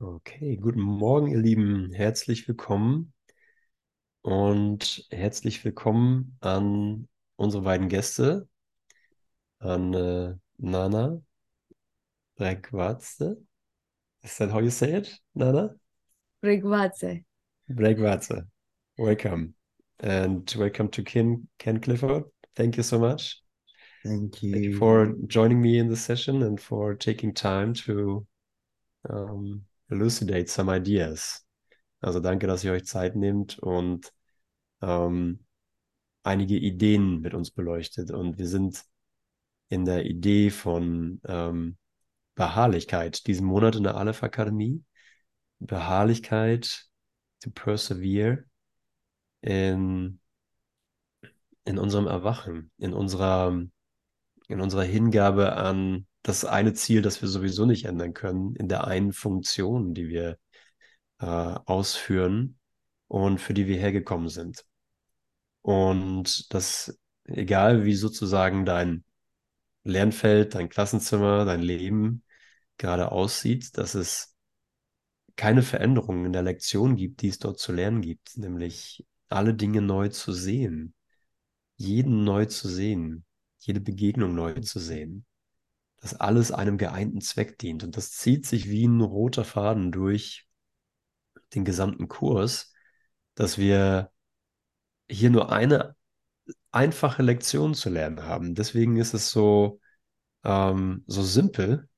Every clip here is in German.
Okay, guten Morgen, ihr Lieben. Herzlich willkommen und herzlich willkommen an unsere beiden Gäste, an äh, Nana Bregwadze. Is that how you say it, Nana? Brigvadze. Bregwadze. Welcome. And welcome to Ken, Ken Clifford. Thank you so much. Thank Thank you. you for joining me in this session and for taking time to um, elucidate some ideas. Also danke, dass ihr euch Zeit nehmt und ähm, einige Ideen mit uns beleuchtet. Und wir sind in der Idee von ähm, Beharrlichkeit diesen Monat in der Aleph Akademie. Beharrlichkeit, to persevere in, in unserem Erwachen, in unserer, in unserer Hingabe an das eine Ziel, das wir sowieso nicht ändern können, in der einen Funktion, die wir äh, ausführen und für die wir hergekommen sind. Und das, egal wie sozusagen dein Lernfeld, dein Klassenzimmer, dein Leben gerade aussieht, dass es keine Veränderungen in der Lektion gibt, die es dort zu lernen gibt, nämlich alle Dinge neu zu sehen, jeden neu zu sehen, jede Begegnung neu zu sehen, dass alles einem geeinten Zweck dient. Und das zieht sich wie ein roter Faden durch den gesamten Kurs, dass wir hier nur eine einfache Lektion zu lernen haben. Deswegen ist es so, ähm, so simpel,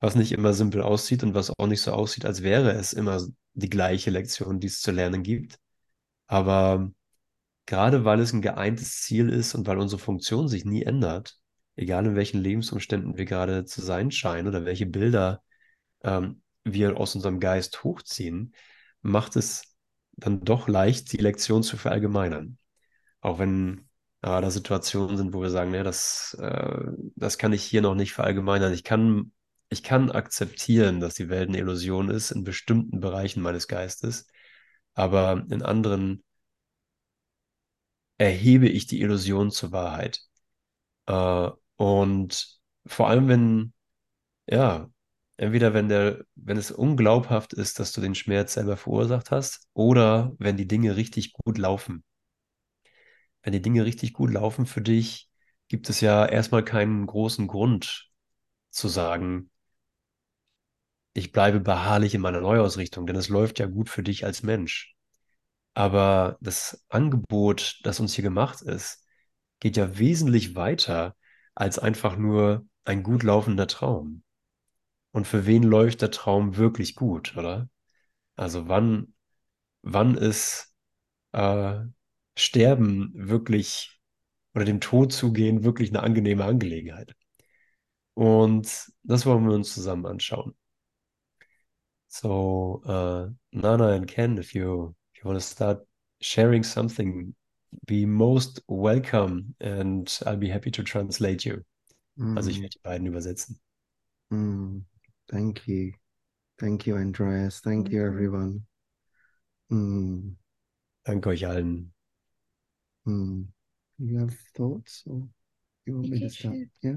was nicht immer simpel aussieht und was auch nicht so aussieht, als wäre es immer die gleiche Lektion, die es zu lernen gibt. Aber gerade weil es ein geeintes Ziel ist und weil unsere Funktion sich nie ändert, egal in welchen Lebensumständen wir gerade zu sein scheinen oder welche Bilder ähm, wir aus unserem Geist hochziehen, macht es dann doch leicht, die Lektion zu verallgemeinern. Auch wenn äh, da Situationen sind, wo wir sagen, ne, das, äh, das kann ich hier noch nicht verallgemeinern. Ich kann, ich kann akzeptieren, dass die Welt eine Illusion ist in bestimmten Bereichen meines Geistes, aber in anderen erhebe ich die Illusion zur Wahrheit. Äh, und vor allem, wenn, ja, entweder wenn der, wenn es unglaubhaft ist, dass du den Schmerz selber verursacht hast, oder wenn die Dinge richtig gut laufen. Wenn die Dinge richtig gut laufen für dich, gibt es ja erstmal keinen großen Grund zu sagen, ich bleibe beharrlich in meiner Neuausrichtung, denn es läuft ja gut für dich als Mensch. Aber das Angebot, das uns hier gemacht ist, geht ja wesentlich weiter als einfach nur ein gut laufender Traum. Und für wen läuft der Traum wirklich gut, oder? Also wann, wann ist äh, Sterben wirklich oder dem Tod zugehen wirklich eine angenehme Angelegenheit? Und das wollen wir uns zusammen anschauen. So, uh, Nana and Ken, if you if you want to start sharing something, be most welcome and I'll be happy to translate you. Also ich Mm, werde die beiden übersetzen. mm. Thank you. Thank you, Andreas. Thank you, everyone. Mm, Danke euch allen. mm. You have thoughts or you want me to start? Yeah.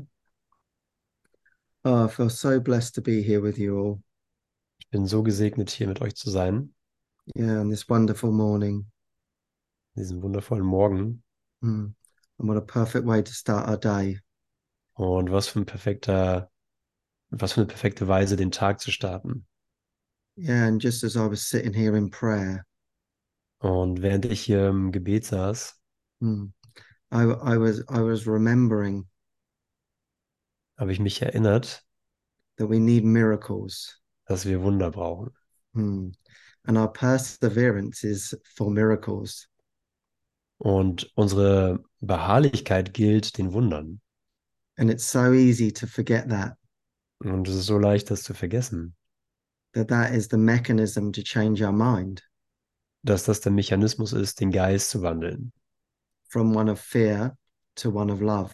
Oh, I feel so blessed to be here with you all. Ich bin so gesegnet, hier mit euch zu sein, Yeah, on this wonderful morning. Diesen wundervollen Morgen. Mm. And what a perfect way to start our day. Und was für ein perfekter, was für eine perfekte Weise, den Tag zu starten. Yeah, and just as I was sitting here in prayer, Und während ich hier im Gebet saß, mm, I, I was I was remembering habe ich mich erinnert, that we need miracles. dass wir Wunder brauchen. Mm. And our perseverance is for miracles. Und unsere Beharrlichkeit gilt den Wundern. And it's so easy to forget that, Und es ist so leicht, das zu vergessen, that that is the mechanism to change our mind dass das der Mechanismus ist, den Geist zu wandeln. from one of fear to one of love.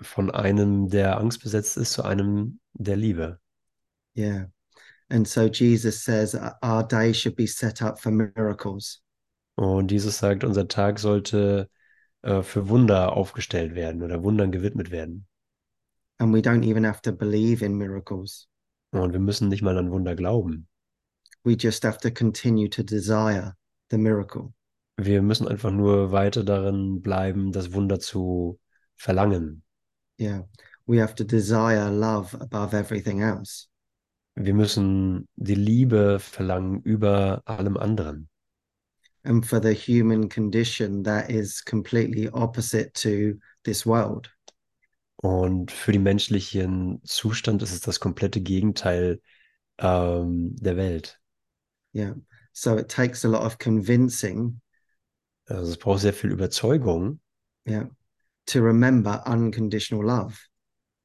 Von einem, der Angst besetzt ist, zu einem der Liebe. Yeah. And so Jesus says our day should be set up for miracles. Und Jesus sagt, unser Tag sollte äh, für Wunder aufgestellt werden oder Wundern gewidmet werden. And we don't even have to believe in miracles. Und wir müssen nicht mal an Wunder glauben. We just have to continue to desire the miracle. Wir müssen einfach nur weiter darin bleiben, das Wunder zu verlangen. Yeah. We have to desire love above everything else. Wir müssen die Liebe verlangen über allem anderen. And for the human condition, that is completely opposite to this world. Und für den menschlichen Zustand ist es das komplette Gegenteil ähm, der Welt. Yeah. So it takes a lot of convincing, Also es braucht sehr viel Überzeugung, yeah, to remember unconditional love.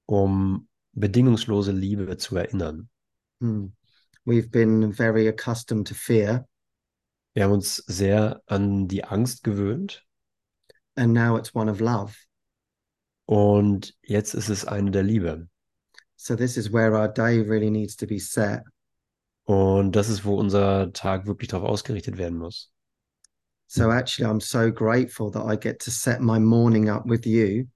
um bedingungslose Liebe zu erinnern. Hmm. We've been very accustomed to fear, Wir haben uns sehr an die Angst gewöhnt and now it's one of love. und jetzt ist es eine der Liebe. So this is where our day really needs to be set. Und das ist, wo unser Tag wirklich darauf ausgerichtet werden muss. So actually, I'm so grateful that I get to set my morning up with you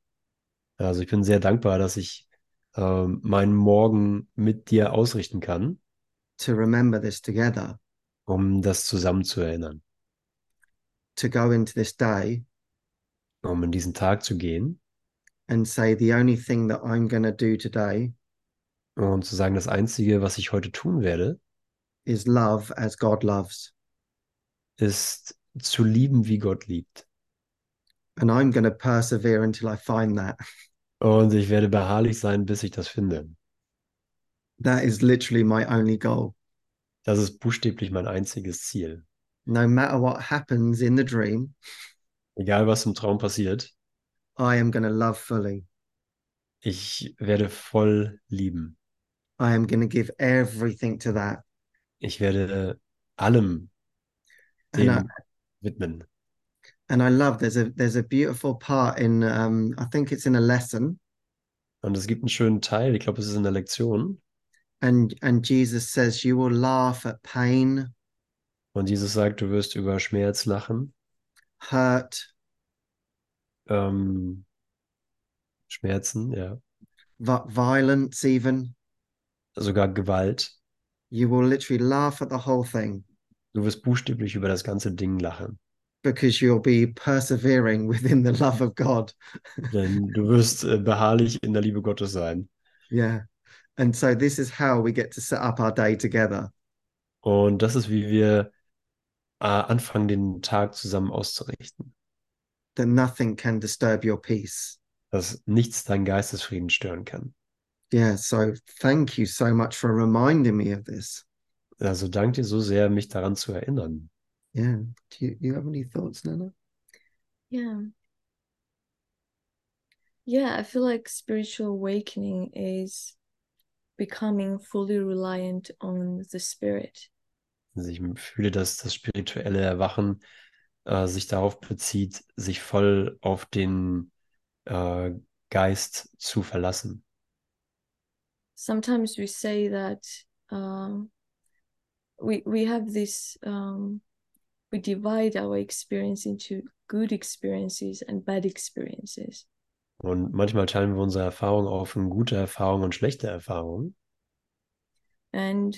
Also ich bin sehr dankbar, dass ich ähm, meinen Morgen mit dir ausrichten kann, to remember this together, um das zusammen zu erinnern, to go into this day um in diesen Tag zu gehen and say, the only thing that I'm going to do today und zu sagen, das Einzige, was ich heute tun werde, is love as God loves. ist zu lieben, wie Gott liebt. And I'm going to persevere until I find that. Und ich werde beharrlich sein, bis ich das finde. That is literally my only goal. Das ist buchstäblich mein einziges Ziel. No matter what happens in the dream, Egal, was im Traum passiert, I am to love fully. ich werde voll lieben. I am to give everything to that. Ich werde allem And I, dem widmen. and I love there's a there's a beautiful part in um I think it's in a lesson Und es gibt einen schönen Teil, ich glaube, es ist in der Lektion. And and Jesus says you will laugh at pain, Und Jesus sagt, du wirst über Schmerz lachen, hurt, ähm, Schmerzen, ja, vi- violence even. sogar Gewalt. You will literally laugh at the whole thing Du wirst buchstäblich über das ganze Ding lachen. because you'll be persevering within the love of God. Denn du wirst äh, beharrlich in der Liebe Gottes sein. Yeah. And so this is how we get to set up our day together. Und das ist, wie wir äh, anfangen, den Tag zusammen auszurichten. That nothing can disturb your peace. Dass nichts deinen Geistesfrieden stören kann. Yeah, so thank you so much for reminding me of this. Also danke dir so sehr, mich daran zu erinnern. Yeah. Do you, you have any thoughts, Nana? Yeah. Yeah, I feel like spiritual awakening is becoming fully reliant on the spirit. Also ich fühle, dass das spirituelle Erwachen äh, sich darauf bezieht, sich voll auf den äh, Geist zu verlassen. Sometimes we say that um, we we have this um, we divide our experience into good experiences and bad experiences. Und manchmal teilen wir unsere Erfahrung auf in gute Erfahrungen und schlechte Erfahrungen. and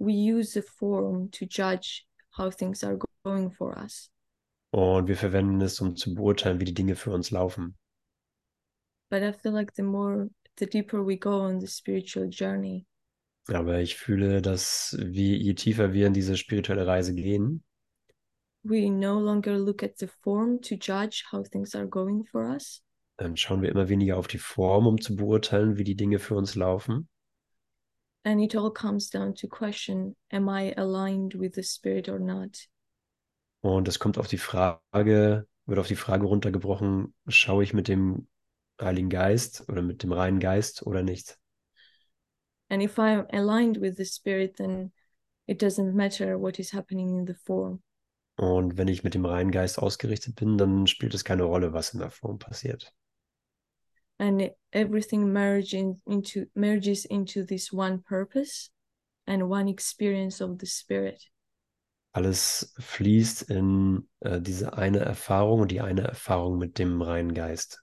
we use the form to judge how things are go- going for us. Und wir verwenden es, um zu beurteilen, wie die Dinge für uns laufen. But I feel like the more, the deeper we go on the spiritual journey, Aber ich fühle, dass wir, je tiefer wir in diese spirituelle Reise gehen, we no longer look at the form to judge how things are going for us, dann schauen wir immer weniger auf die Form, um zu beurteilen, wie die Dinge für uns laufen. and it all comes down to question: Am I aligned with the spirit or not? Und es kommt auf die Frage, wird auf die Frage runtergebrochen, schaue ich mit dem Heiligen Geist oder mit dem reinen Geist oder nicht? And if I'm aligned with the spirit, then it doesn't matter what is happening in the form. Und wenn ich mit dem reinen Geist ausgerichtet bin, dann spielt es keine Rolle, was in der Form passiert. And everything merging into merges into this one purpose and one experience of the spirit Alles fließt in äh, diese eine Erfahrung und die eine Erfahrung mit dem reinen Geist.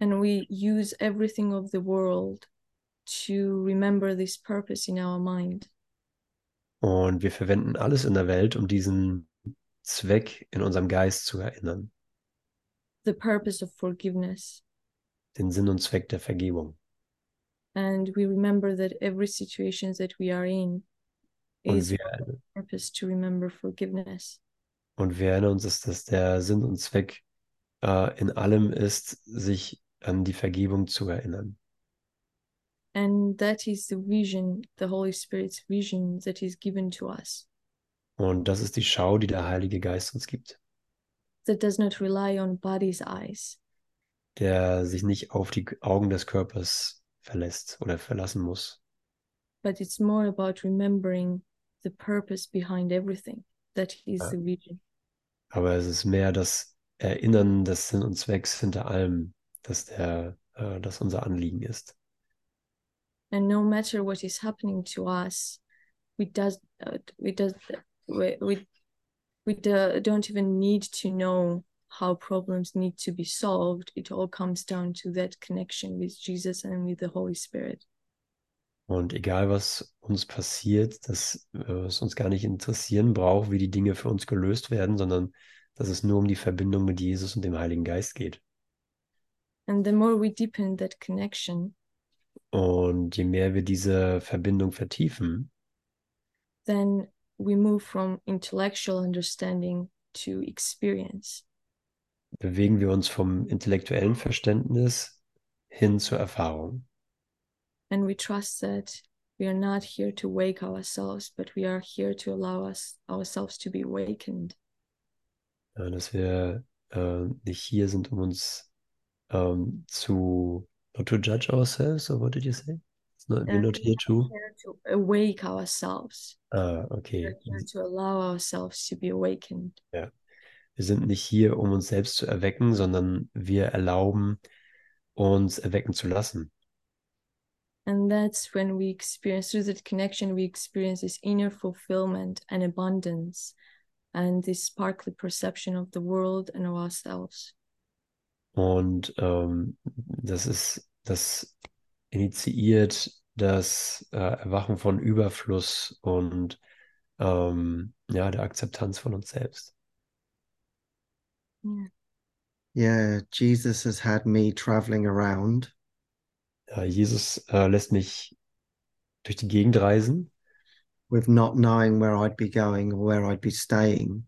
and we use everything of the world to remember this purpose in our mind Und wir verwenden alles in der Welt, um diesen Zweck in unserem Geist zu erinnern. the purpose of forgiveness. Den Sinn und Zweck der Vergebung. And we remember that every situation that we are in Und is wir, for purpose to remember forgiveness. und wir erinnern uns, dass das der Sinn und Zweck äh, in allem ist, sich an die Vergebung zu erinnern. And that is the vision, the Holy Spirit's vision that is given to us. Und das ist die Schau, die der Heilige Geist uns gibt, That does not rely on body's eyes, der sich nicht auf die Augen des Körpers verlässt oder verlassen muss, but it's more about remembering the purpose behind everything. That is Ah. the vision. aber es ist mehr das Erinnern des Sinn und Zwecks hinter allem, dass der, äh, das unser Anliegen ist. And no matter what is happening to us, we does uh, we does we we, we do, don't even need to know how problems need to be solved. It all comes down to that connection with Jesus and with the Holy Spirit. Und egal, was uns passiert, dass äh, es uns gar nicht interessieren braucht, wie die Dinge für uns gelöst werden, sondern dass es nur um die Verbindung mit Jesus und dem Heiligen Geist geht. And the more we deepen that connection, Und je mehr wir diese Verbindung vertiefen, then we move from intellectual understanding to experience. Bewegen wir uns vom intellektuellen Verständnis hin zur Erfahrung. And we trust that we are not here to wake ourselves, but we are here to allow us ourselves to be awakened. Ja, dass wir äh, nicht hier sind, um uns ähm, zu not to judge ourselves, or what did you say? It's not, we're not here to. Here to awake ourselves. Ah, okay. We're here to allow ourselves to be awakened. Wir sind nicht hier, um uns selbst zu erwecken, sondern wir erlauben, uns erwecken zu lassen. And that's when we experience, through that connection, we experience this inner fulfillment and abundance and this sparkly perception of the world and of ourselves. Und ähm, das ist, das initiiert das äh, Erwachen von Überfluss und ähm, ja, der Akzeptanz von uns selbst. Yeah. Yeah, Jesus has had me traveling around Ja, Jesus äh, lässt mich durch die Gegend reisen with not knowing where I'd be going or where I'd be staying.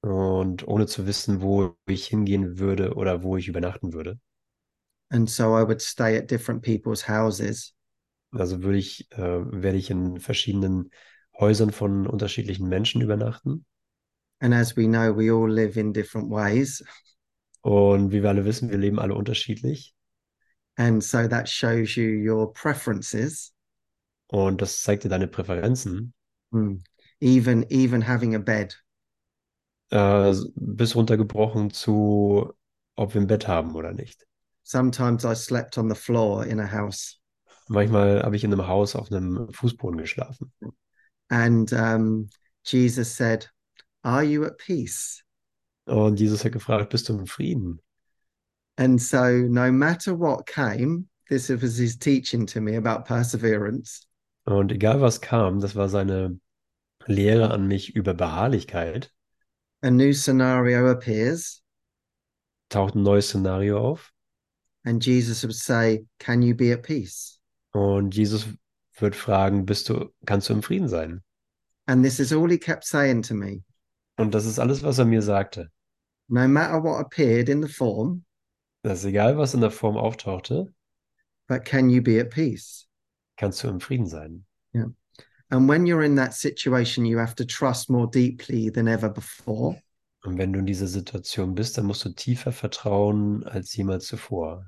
und ohne zu wissen, wo ich hingehen würde oder wo ich übernachten würde. And so I would stay at different people's houses. Also würde ich, äh, werde ich in verschiedenen Häusern von unterschiedlichen Menschen übernachten. And as we know, we all live in different ways. Und wie wir alle wissen, wir leben alle unterschiedlich. And so that shows you your preferences. Und das zeigt dir deine Präferenzen, Mm. Even even having a bed. äh, bis runtergebrochen zu, ob wir ein Bett haben oder nicht. Sometimes I slept on the floor in a house. Manchmal habe ich in einem Haus auf einem Fußboden geschlafen. And um, Jesus said, Are you at peace? Und Jesus hat gefragt, bist du im Frieden? And so, no matter what came, this was his teaching to me about perseverance. Und egal was kam, das war seine Lehre an mich über Beharrlichkeit, A new scenario appears, taucht ein neues Szenario auf. and Jesus would say, Can you be at peace? Und Jesus wird fragen, bist du, kannst du im Frieden sein? And this is all he kept saying to me. Und das ist alles, was er mir sagte. No matter what appeared in the form, Das ist egal, was in der Form auftauchte, but can you be at peace? kannst du im Frieden sein. And when you're in that situation, you have to trust more deeply than ever before. Und wenn du in dieser Situation bist, dann musst du tiefer vertrauen als jemals zuvor.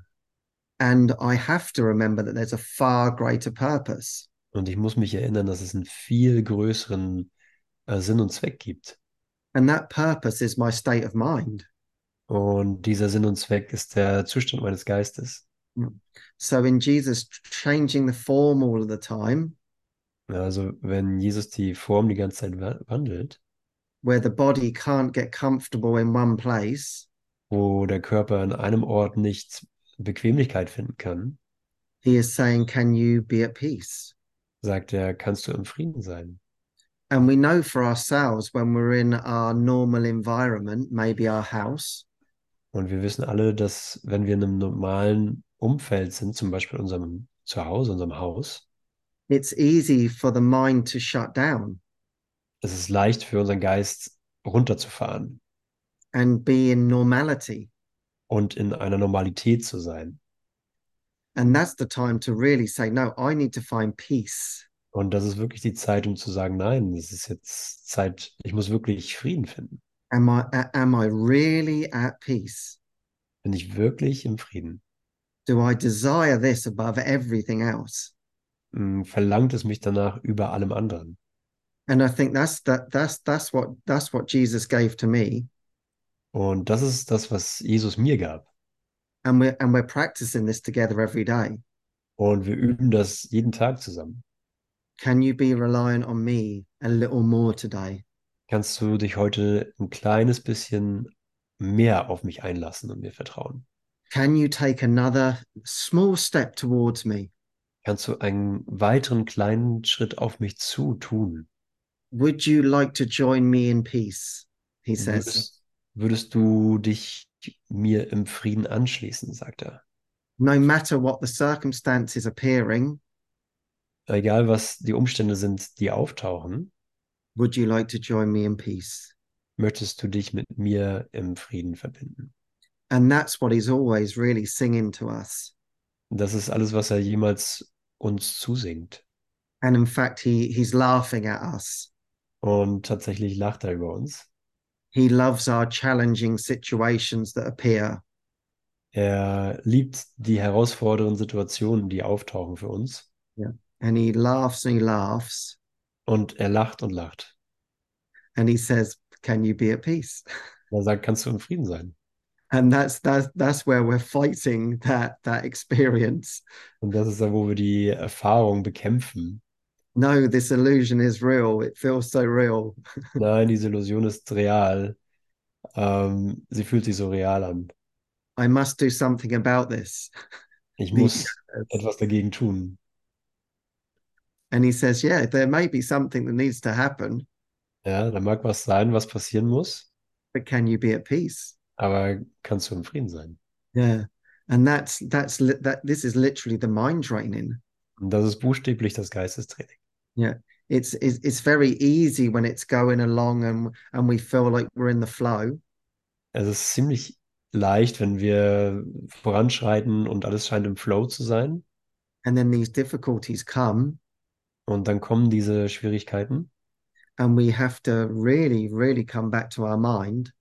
And I have to remember that there's a far greater purpose. Und ich muss mich erinnern, dass es einen viel größeren äh, Sinn und Zweck gibt. And that purpose is my state of mind. Und dieser Sinn und Zweck ist der Zustand meines Geistes. So in Jesus changing the form all of the time, Also wenn Jesus die Form die ganze Zeit wa- wandelt, where the body can't get comfortable in one place, wo der Körper an einem Ort nicht Bequemlichkeit finden kann, he is saying, Can you be at peace? sagt er, kannst du im Frieden sein. And we know for ourselves when we're in our normal environment, maybe our house, Und wir wissen alle, dass wenn wir in einem normalen Umfeld sind, zum Beispiel unserem Zuhause, unserem Haus, it's easy for the mind to shut down es ist leicht für unseren Geist runterzufahren and be in normality. und in einer Normalität zu sein. And that's the time to really say, no, I need to find peace. Und das ist wirklich die Zeit, um zu sagen, nein, es ist jetzt Zeit, ich muss wirklich Frieden finden. Am I am I really at peace? Bin ich wirklich im Frieden? Do I desire this above everything else? Hm, Verlangt es mich danach über allem anderen? And I think that's that that's that's what that's what Jesus gave to me. Und das ist das, was Jesus mir gab. And we're and we're practicing this together every day. Und wir üben das jeden Tag zusammen. Can you be reliant on me a little more today? Kannst du dich heute ein kleines bisschen mehr auf mich einlassen und mir vertrauen? Can you take another small step towards me? Kannst du einen weiteren kleinen Schritt auf mich zu tun? Would you like to join me in peace? He says. Würdest, würdest du dich mir im Frieden anschließen, sagt er. No matter what the circumstances appearing, Egal was die Umstände sind, die auftauchen, would you like to join me in peace? möchtest du dich mit mir im Frieden verbinden. And that's what he's always really singing to us. Das ist alles, was er jemals uns zusingt. And in fact, he he's laughing at us. Und tatsächlich lacht er über uns. He loves our challenging situations that appear. Er liebt die herausfordernden Situationen, die auftauchen für uns. And he laughs and he laughs. Und er lacht und lacht. And he says, Can you be at peace? Er sagt, kannst du im Frieden sein? And that's that's that's where we're fighting that that experience. Und das ist da, wo wir die Erfahrung bekämpfen. No, this illusion is real. It feels so real. Nein, diese Illusion ist real. Ähm, sie fühlt sich so real an. I must do something about this. Ich muss etwas dagegen tun. And he says, Yeah, there may be something that needs to happen, Ja, da mag was sein, was passieren muss, but can you be at peace? aber kannst du im Frieden sein? Yeah. And that's that's that this is literally the mind training. Und das ist buchstäblich das Geistestraining. It's it's, it's very easy when it's going along and and we feel like we're in the flow. Es ist ziemlich leicht, wenn wir voranschreiten und alles scheint im Flow zu sein. And then these difficulties come Und dann kommen diese Schwierigkeiten and we have to really, really come back to our mind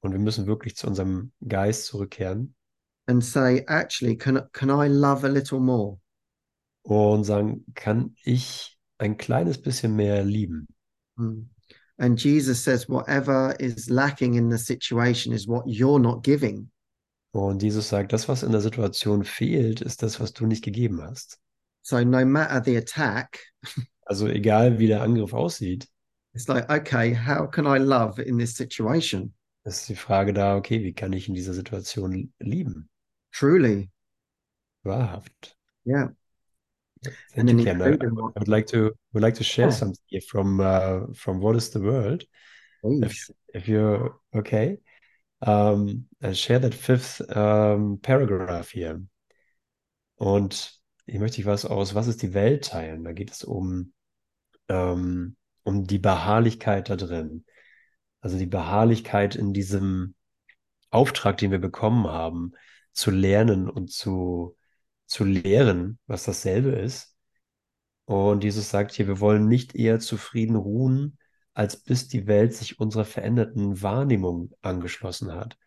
und wir müssen wirklich zu unserem Geist zurückkehren and say, actually, can can I love a little more? und sagen, kann ich ein kleines bisschen mehr lieben? Mm. And Jesus says, whatever is lacking in the situation is what you're not giving. Und Jesus sagt, das, was in der Situation fehlt, ist das, was du nicht gegeben hast. So no matter the attack, Also egal, wie der Angriff aussieht, it's like, okay, how can I love in this situation? ist die Frage da, okay, wie kann ich in dieser Situation lieben? Truly. Wahrhaft. Yeah. Thank And you, Ken. I, I would like to would like to share Yeah. something here from uh, from What is the World? If if you're okay, um, I share that fifth um, paragraph here. Und hier möchte ich was aus Was ist die Welt teilen? Da geht es um, ähm, um die Beharrlichkeit da drin. Also die Beharrlichkeit in diesem Auftrag, den wir bekommen haben, zu lernen und zu, zu lehren, was dasselbe ist. Und Jesus sagt hier, wir wollen nicht eher zufrieden ruhen, als bis die Welt sich unserer veränderten Wahrnehmung angeschlossen hat.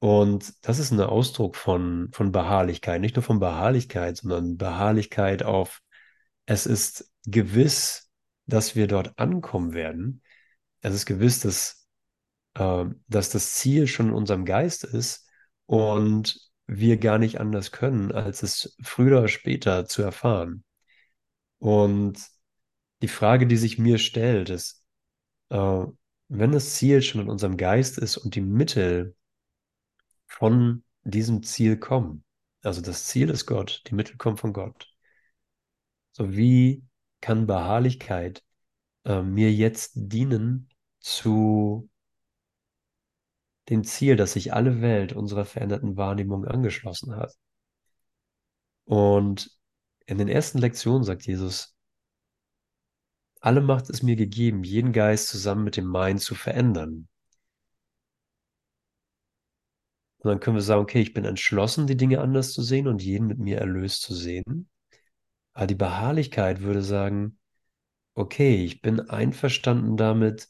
Und das ist ein Ausdruck von, von Beharrlichkeit, nicht nur von Beharrlichkeit, sondern Beharrlichkeit auf, es ist gewiss, dass wir dort ankommen werden. Es ist gewiss, dass, äh, dass das Ziel schon in unserem Geist ist und wir gar nicht anders können, als es früher oder später zu erfahren. Und die Frage, die sich mir stellt, ist, äh, wenn das Ziel schon in unserem Geist ist und die Mittel von diesem Ziel kommen, also das Ziel ist Gott, die Mittel kommen von Gott, so wie kann Beharrlichkeit äh, mir jetzt dienen zu dem Ziel, dass sich alle Welt unserer veränderten Wahrnehmung angeschlossen hat. Und in den ersten Lektionen sagt Jesus, alle Macht ist mir gegeben, jeden Geist zusammen mit dem Mein zu verändern. Und dann können wir sagen, okay, ich bin entschlossen, die Dinge anders zu sehen und jeden mit mir erlöst zu sehen. Aber die Beharrlichkeit würde sagen, okay, ich bin einverstanden damit,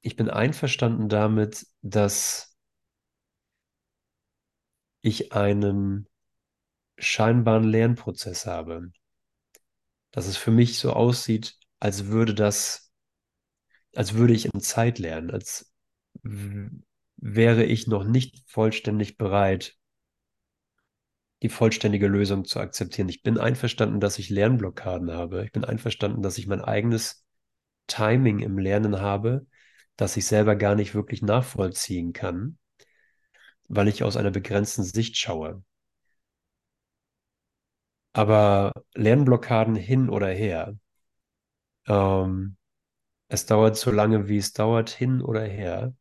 ich bin einverstanden damit, dass ich einen scheinbaren Lernprozess habe. Dass es für mich so aussieht, als würde das, als würde ich in Zeit lernen, als wäre ich noch nicht vollständig bereit, die vollständige Lösung zu akzeptieren. Ich bin einverstanden, dass ich Lernblockaden habe. Ich bin einverstanden, dass ich mein eigenes Timing im Lernen habe, das ich selber gar nicht wirklich nachvollziehen kann, weil ich aus einer begrenzten Sicht schaue. Aber Lernblockaden hin oder her, ähm, es dauert so lange, wie es dauert, hin oder her.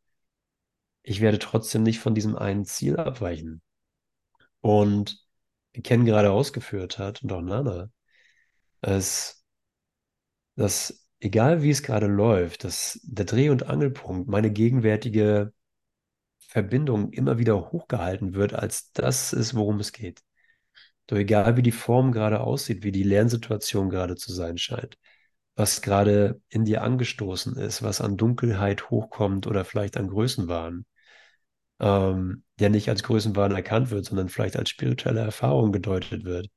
Ich werde trotzdem nicht von diesem einen Ziel abweichen. Und wie Ken gerade ausgeführt hat, und auch Nana, es, dass egal wie es gerade läuft, dass der Dreh- und Angelpunkt, meine gegenwärtige Verbindung immer wieder hochgehalten wird, als das ist, worum es geht. Doch egal wie die Form gerade aussieht, wie die Lernsituation gerade zu sein scheint, was gerade in dir angestoßen ist, was an Dunkelheit hochkommt oder vielleicht an Größenwahn, ähm, der nicht als Größenwahn erkannt wird, sondern vielleicht als spirituelle Erfahrung gedeutet wird.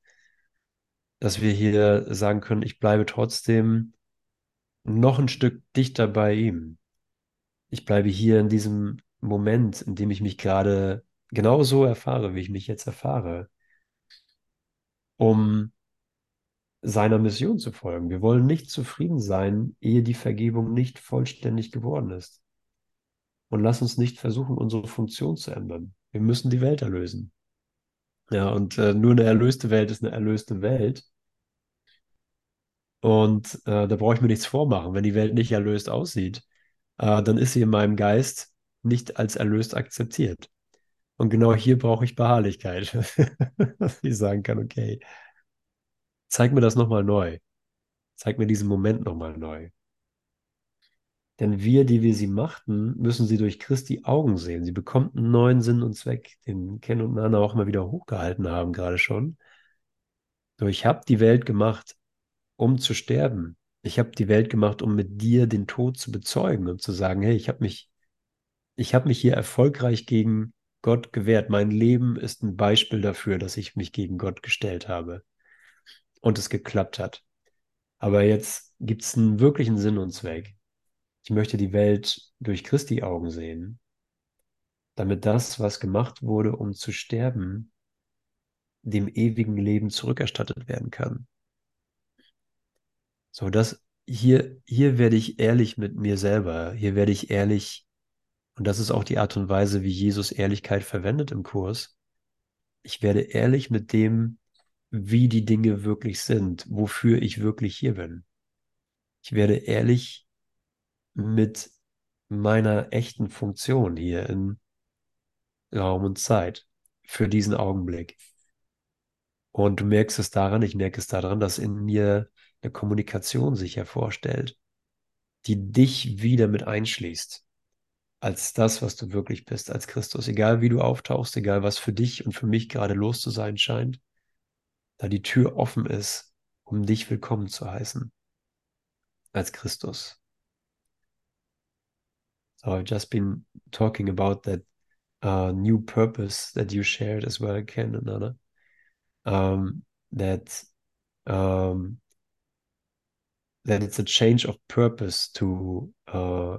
Dass wir hier sagen können, ich bleibe trotzdem noch ein Stück dichter bei ihm. Ich bleibe hier in diesem Moment, in dem ich mich gerade genau so erfahre, wie ich mich jetzt erfahre, um seiner Mission zu folgen. Wir wollen nicht zufrieden sein, ehe die Vergebung nicht vollständig geworden ist. Und lass uns nicht versuchen, unsere Funktion zu ändern. Wir müssen die Welt erlösen. Ja, und äh, nur eine erlöste Welt ist eine erlöste Welt. Und äh, da brauche ich mir nichts vormachen. Wenn die Welt nicht erlöst aussieht, äh, dann ist sie in meinem Geist nicht als erlöst akzeptiert. Und genau hier brauche ich Beharrlichkeit, dass ich sagen kann, okay, zeig mir das nochmal neu. Zeig mir diesen Moment nochmal neu. Denn wir, die wir sie machten, müssen sie durch Christi Augen sehen. Sie bekommt einen neuen Sinn und Zweck, den Ken und Nana auch mal wieder hochgehalten haben, gerade schon. Doch ich habe die Welt gemacht, um zu sterben. Ich habe die Welt gemacht, um mit dir den Tod zu bezeugen und zu sagen, hey, ich habe mich, ich habe mich hier erfolgreich gegen Gott gewehrt. Mein Leben ist ein Beispiel dafür, dass ich mich gegen Gott gestellt habe und es geklappt hat. Aber jetzt gibt es einen wirklichen Sinn und Zweck. Ich möchte die Welt durch Christi Augen sehen, damit das, was gemacht wurde, um zu sterben, dem ewigen Leben zurückerstattet werden kann. So, das hier, hier werde ich ehrlich mit mir selber. Hier werde ich ehrlich, und das ist auch die Art und Weise, wie Jesus Ehrlichkeit verwendet im Kurs. Ich werde ehrlich mit dem, wie die Dinge wirklich sind, wofür ich wirklich hier bin. Ich werde ehrlich mit meiner echten Funktion hier in Raum und Zeit für diesen Augenblick. Und du merkst es daran, ich merke es daran, dass in mir eine Kommunikation sich hervorstellt, die dich wieder mit einschließt als das, was du wirklich bist, als Christus. Egal wie du auftauchst, egal was für dich und für mich gerade los zu sein scheint, da die Tür offen ist, um dich willkommen zu heißen als Christus. So I've just been talking about that uh, new purpose that you shared as well, Ken and Anna. Um, that um, that it's a change of purpose to uh,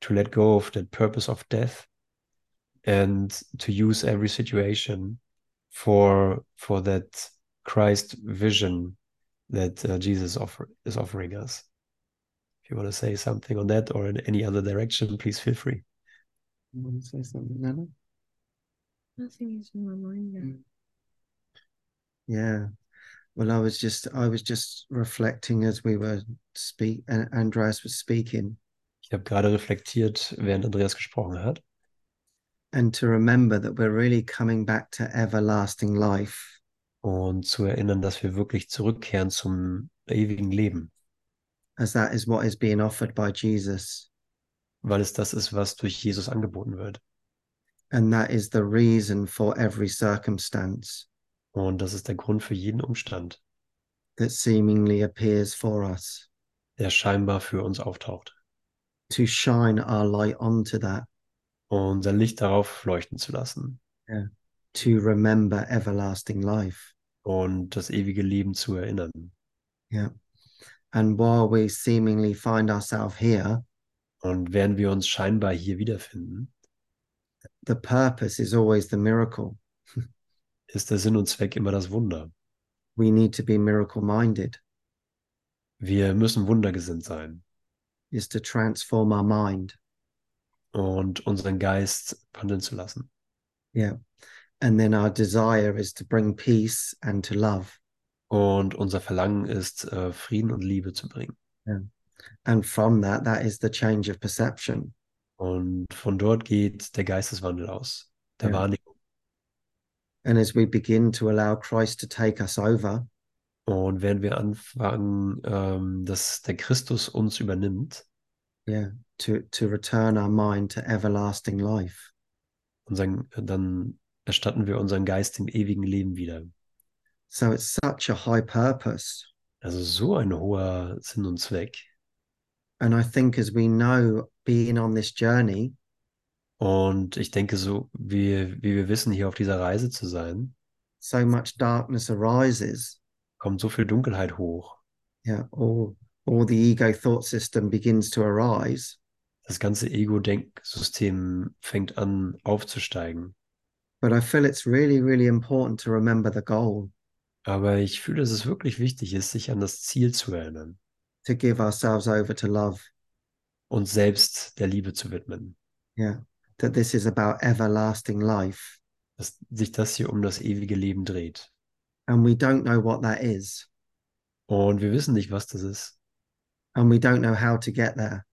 to let go of that purpose of death and to use every situation for for that Christ vision that uh, Jesus offer, is offering us. If you want to say something on that or in any other direction, please feel free. You want to say something, Nana? Nothing is in my mind now. Yeah. Well, I was just I was just reflecting as we were speak and Andreas was speaking Ich habe gerade reflektiert, während Andreas gesprochen hat. and to remember that we're really coming back to everlasting life. Und zu erinnern, dass wir wirklich zurückkehren zum ewigen Leben, as that is what is being offered by Jesus. weil es das ist, was durch Jesus angeboten wird. And that is the reason for every circumstance Und das ist der Grund für jeden Umstand, that seemingly appears for us der scheinbar für uns auftaucht. to shine our light onto that, Und sein Licht darauf leuchten zu lassen to remember everlasting life. Und das ewige Leben zu erinnern. Yeah. And while we seemingly find ourselves here, Und während wir uns scheinbar hier wiederfinden, the purpose is always the miracle. ist der Sinn und Zweck immer das Wunder. We need to be miracle minded, Wir müssen wundergesinnt sein is to transform our mind. und unseren Geist wandeln zu lassen. Yeah. And then our desire is to bring peace and to love. Und unser Verlangen ist, äh, Frieden und Liebe zu bringen. And from that, that is the change of perception. Und von dort geht der Geisteswandel aus, der Ja. Wahrnehmung. And as we begin to allow Christ to take us over, Und während wir anfangen, ähm, dass der Christus uns übernimmt, yeah, to, to return our mind to everlasting life, unseren, dann erstatten wir unseren Geist dem ewigen Leben wieder. So it's such a high purpose. Also so ein hoher Sinn und Zweck. And I think as we know, being on this journey, Und ich denke, so wie, wie wir wissen, hier auf dieser Reise zu sein, so much darkness arises. kommt so viel Dunkelheit hoch. Yeah, all, all the ego thought system begins to arise. Das ganze Ego-Denksystem fängt an aufzusteigen. But I feel it's really, really important to remember the goal, Aber ich fühle, dass es wirklich wichtig ist, sich an das Ziel zu erinnern, to give ourselves over to love. uns selbst der Liebe zu widmen. Yeah, that this is about everlasting life. Dass sich das hier um das ewige Leben dreht. And we don't know what that is. Und wir wissen nicht, was das ist. And we don't know how to get there.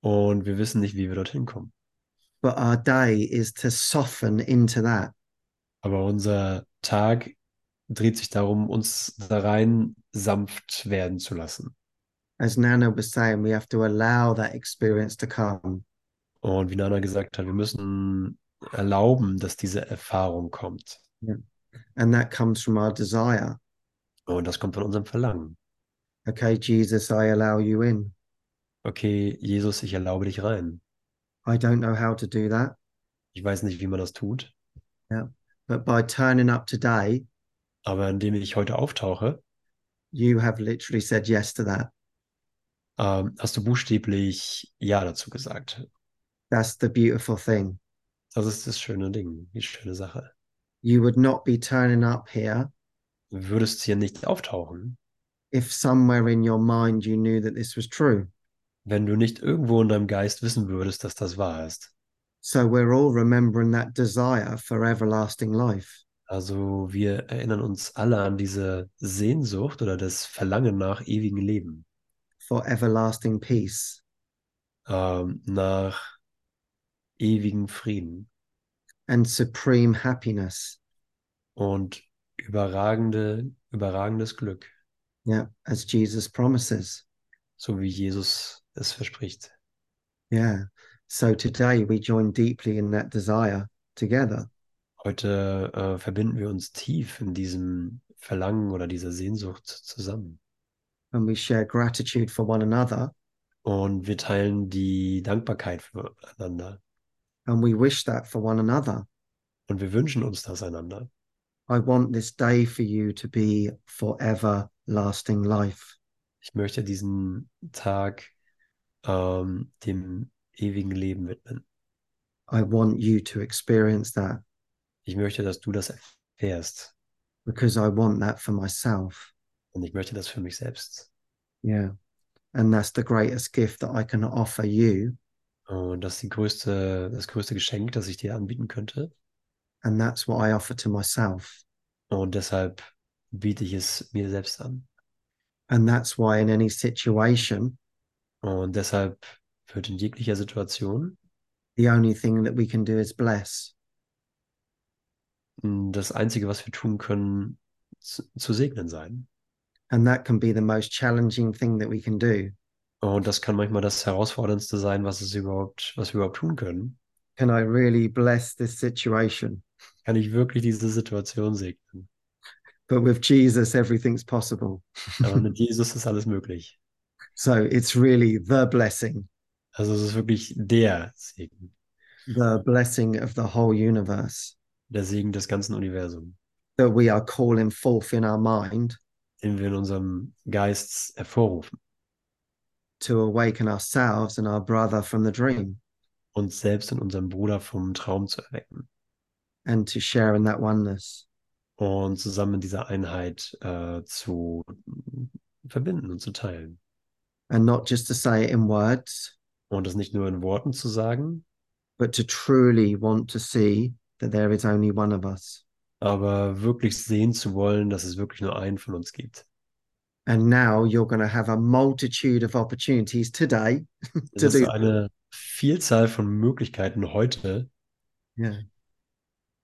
Und wir wissen nicht, wie wir dorthin kommen. But our day is to soften into that. Aber unser Tag dreht sich darum, uns da rein sanft werden zu lassen. As Nana was saying, we have to allow that experience to come. Und wie Nana gesagt hat, wir müssen erlauben, dass diese Erfahrung kommt. And that comes from our desire. Und das kommt von unserem Verlangen. Okay, Jesus, I allow you in. Okay, Jesus, ich erlaube dich rein. I don't know how to do that. Ich weiß nicht, wie man das tut, But by turning up today, aber indem ich heute auftauche, you have literally said yes to that. ähm, hast du buchstäblich Ja dazu gesagt. That's the beautiful thing. Das ist das schöne Ding, die schöne Sache. You would not be turning up here würdest hier nicht auftauchen, if somewhere in your mind you knew that this was true. Wenn du nicht irgendwo in deinem Geist wissen würdest, dass das wahr ist. So we're all remembering that desire for everlasting life. Also wir erinnern uns alle an diese Sehnsucht oder das Verlangen nach ewigem Leben, for everlasting peace. ähm, nach ewigem Frieden and supreme happiness. und überragende, überragendes Glück, Yeah, as Jesus promises. so wie Jesus es verspricht. Yeah. So today we join deeply in that desire together. Heute äh, verbinden wir uns tief in diesem Verlangen oder dieser Sehnsucht zusammen. and we share gratitude for one another Und wir teilen die Dankbarkeit füreinander. and we wish that for one another. Und wir wünschen uns das einander. I want this day for you to be forever lasting life. Ich möchte diesen Tag ähm, dem ewigen Leben widmen. I want you to experience that Ich möchte, dass du das erfährst. because I want that for myself. Und ich möchte das für mich selbst. Yeah. And that's the greatest gift that I can offer you. Und das ist die größte, das größte Geschenk, das ich dir anbieten könnte. And that's what I offer to myself. Und deshalb biete ich es mir selbst an. And that's why, in any situation, Und deshalb wird in jeglicher Situation the only thing that we can do is bless. das Einzige, was wir tun können, zu, zu segnen sein. And that can be the most challenging thing that we can do. Und das kann manchmal das Herausforderndste sein, was es überhaupt, was wir überhaupt tun können. Can I really bless this situation? Kann ich wirklich diese Situation segnen? But with Jesus, everything's possible. Aber mit Jesus ist alles möglich. So it's really the blessing, Also es ist wirklich der Segen, the blessing of the whole universe der Segen des ganzen Universums, that we are calling forth in our mind den wir in unserem Geist hervorrufen. to awaken ourselves and our brother from the dream uns selbst und unseren Bruder vom Traum zu erwecken and to share in that oneness. und zusammen in dieser Einheit äh, zu verbinden und zu teilen. And not just to say it in words, Und das nicht nur in Worten zu sagen, but to truly want to see that there is only one of us. aber wirklich sehen zu wollen, dass es wirklich nur einen von uns gibt. And now you're going to have a multitude of opportunities today Es to ist do. eine Vielzahl von Möglichkeiten heute, Yeah.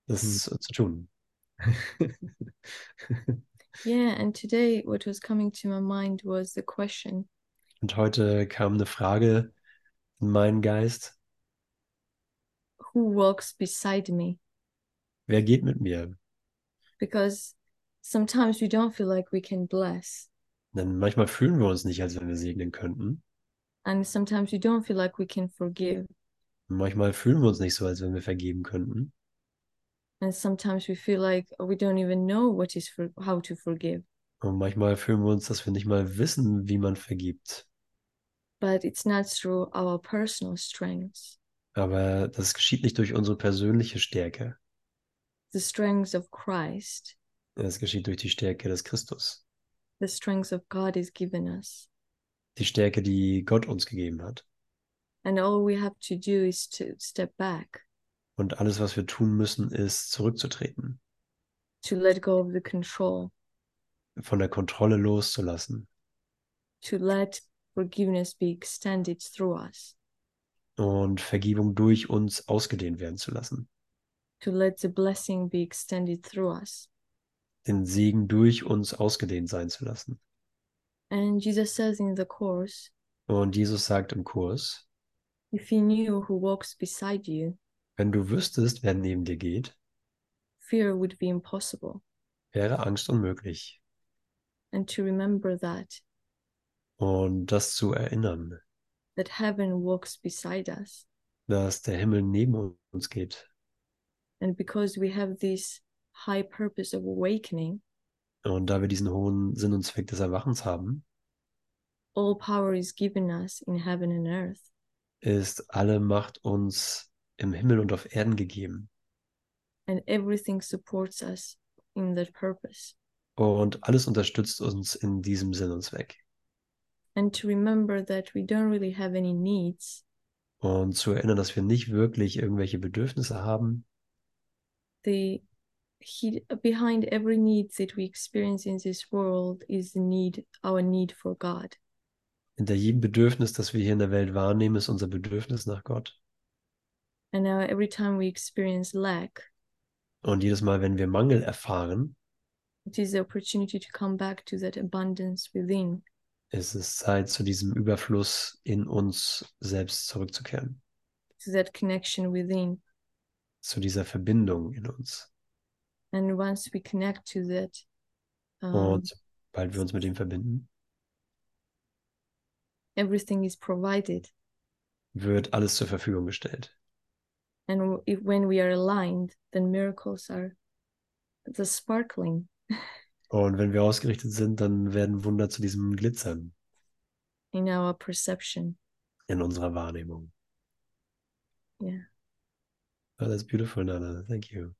das Hm. zu tun. Yeah, and today what was coming to my mind was the question Und heute kam eine Frage in meinen Geist, who walks beside me? wer geht mit mir? Because sometimes we don't feel like we can bless, Denn manchmal fühlen wir uns nicht, als wenn wir segnen könnten. and sometimes we don't feel like we can forgive, Und manchmal fühlen wir uns nicht so, als wenn wir vergeben könnten. and sometimes we feel like we don't even know what is for how to forgive. Und manchmal fühlen wir uns, dass wir nicht mal wissen, wie man vergibt. But it's not through our personal strengths, Aber das geschieht nicht durch unsere persönliche Stärke. the strengths of Christ, Es geschieht durch die Stärke des Christus. the strengths of God is given us. Die Stärke, die Gott uns gegeben hat. And all we have to do is to step back, Und alles, was wir tun müssen, ist zurückzutreten. to let go of the control, Von der Kontrolle loszulassen. to let forgiveness be extended through us, Und Vergebung durch uns ausgedehnt werden zu lassen. to let the blessing be extended through us. Den Segen durch uns ausgedehnt sein zu lassen. And Jesus says in the Course, Und Jesus sagt im Kurs, if you knew who walks beside you, wenn du wüsstest, wer neben dir geht, fear would be impossible. wäre Angst unmöglich. And to remember that, Und das zu erinnern, that heaven walks beside us. dass der Himmel neben uns geht. And because we have this high purpose of awakening, Und da wir diesen hohen Sinn und Zweck des Erwachens haben, all power is given us in heaven and earth. ist alle Macht uns im Himmel und auf Erden gegeben. And everything supports us in that purpose. Und alles unterstützt uns in diesem Sinn und Zweck. And to remember that we don't really have any needs, Und zu erinnern, dass wir nicht wirklich irgendwelche Bedürfnisse haben. the he, behind every need that we experience in this world is the need, our need for God. Hinter jedem Bedürfnis, das wir hier in der Welt wahrnehmen, ist unser Bedürfnis nach Gott. And now every time we experience lack, Und jedes Mal, wenn wir Mangel erfahren, it is the opportunity to come back to that abundance within. Ist es Zeit, zu diesem Überfluss in uns selbst zurückzukehren. to that connection within. Zu dieser Verbindung in uns. And once we connect to that, um, Und sobald wir uns mit ihm verbinden, everything is provided. wird alles zur Verfügung gestellt. And if, when we are aligned, then miracles are the sparkling Und wenn wir ausgerichtet sind, dann werden Wunder zu diesem Glitzern in our perception. in unserer Wahrnehmung. Yeah. Oh, that's beautiful, Nana. Thank you.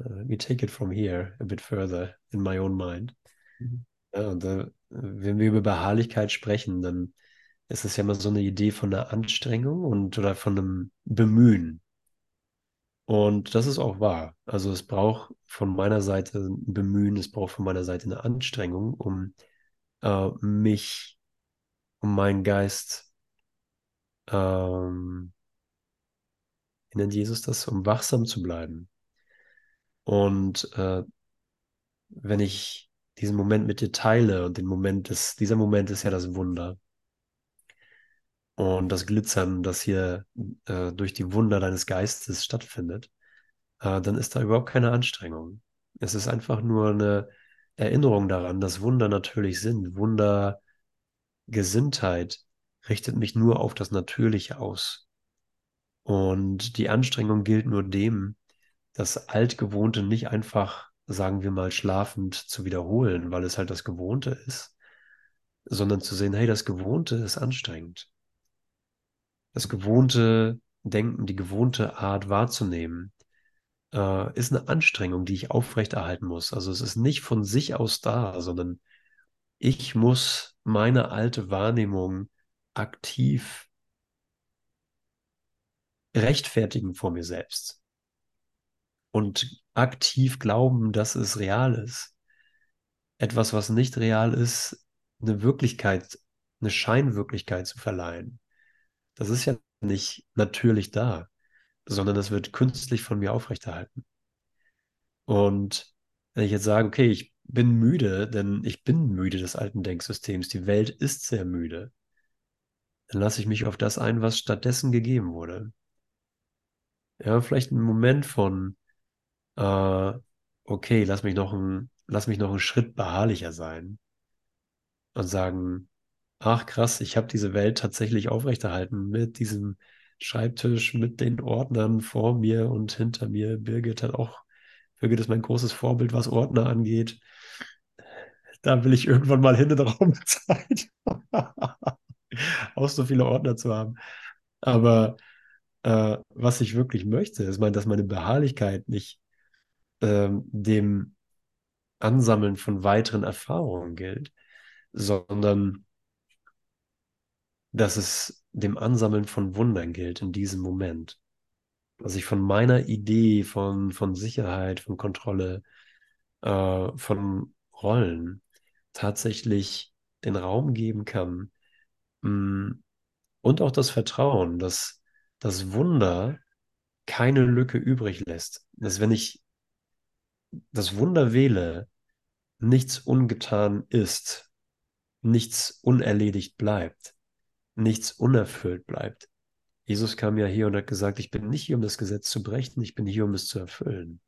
Uh, let me take it from here a bit further in my own mind. Mhm. Ja, und äh, wenn wir über Beharrlichkeit sprechen, dann ist es ja immer so eine Idee von einer Anstrengung und oder von einem Bemühen. Und das ist auch wahr. Also es braucht von meiner Seite ein Bemühen, es braucht von meiner Seite eine Anstrengung, um äh, mich, um meinen Geist, ähm, wie nennt Jesus das, um wachsam zu bleiben. Und äh, wenn ich diesen Moment mit dir teile und den Moment des, dieser Moment ist ja das Wunder. Und das Glitzern, das hier äh, durch die Wunder deines Geistes stattfindet, äh, dann ist da überhaupt keine Anstrengung. Es ist einfach nur eine Erinnerung daran, dass Wunder natürlich sind. Wunder, Gesinntheit richtet mich nur auf das Natürliche aus. Und die Anstrengung gilt nur dem, das Altgewohnte nicht einfach, sagen wir mal, schlafend zu wiederholen, weil es halt das Gewohnte ist, sondern zu sehen, hey, das Gewohnte ist anstrengend. Das gewohnte Denken, die gewohnte Art wahrzunehmen, äh, ist eine Anstrengung, die ich aufrechterhalten muss. Also es ist nicht von sich aus da, sondern ich muss meine alte Wahrnehmung aktiv rechtfertigen vor mir selbst und aktiv glauben, dass es real ist. Etwas, was nicht real ist, eine Wirklichkeit, eine Scheinwirklichkeit zu verleihen. Das ist ja nicht natürlich da, sondern es wird künstlich von mir aufrechterhalten. Und wenn ich jetzt sage, okay, ich bin müde, denn ich bin müde des alten Denksystems, die Welt ist sehr müde, dann lasse ich mich auf das ein, was stattdessen gegeben wurde. Ja, vielleicht ein Moment von, äh, okay, lass mich noch ein, lass mich noch einen Schritt beharrlicher sein und sagen, ach krass, ich habe diese Welt tatsächlich aufrechterhalten mit diesem Schreibtisch, mit den Ordnern vor mir und hinter mir. Birgit hat auch, Birgit ist mein großes Vorbild, was Ordner angeht. Da will ich irgendwann mal hin in der Raumzeit. auch so viele Ordner zu haben. Aber äh, was ich wirklich möchte, ist, mein, dass meine Beharrlichkeit nicht ähm, dem Ansammeln von weiteren Erfahrungen gilt, sondern dass es dem Ansammeln von Wundern gilt in diesem Moment. Dass ich von meiner Idee von, von Sicherheit, von Kontrolle, äh, von Rollen tatsächlich den Raum geben kann mm, und auch das Vertrauen, dass das Wunder keine Lücke übrig lässt. Dass wenn ich das Wunder wähle, nichts ungetan ist, nichts unerledigt bleibt, nichts unerfüllt bleibt. Jesus kam ja hier und hat gesagt, ich bin nicht hier, um das Gesetz zu brechen, ich bin hier, um es zu erfüllen.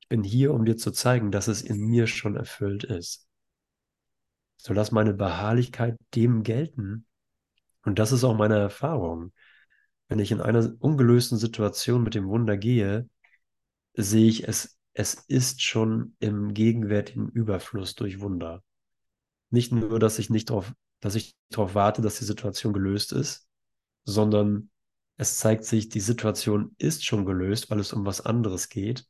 Ich bin hier, um dir zu zeigen, dass es in mir schon erfüllt ist. So lass meine Beharrlichkeit dem gelten. Und das ist auch meine Erfahrung. Wenn ich in einer ungelösten Situation mit dem Wunder gehe, sehe ich es, es ist schon im gegenwärtigen Überfluss durch Wunder. Nicht nur, dass ich nicht darauf, dass ich darauf warte, dass die Situation gelöst ist, sondern es zeigt sich, die Situation ist schon gelöst, weil es um was anderes geht,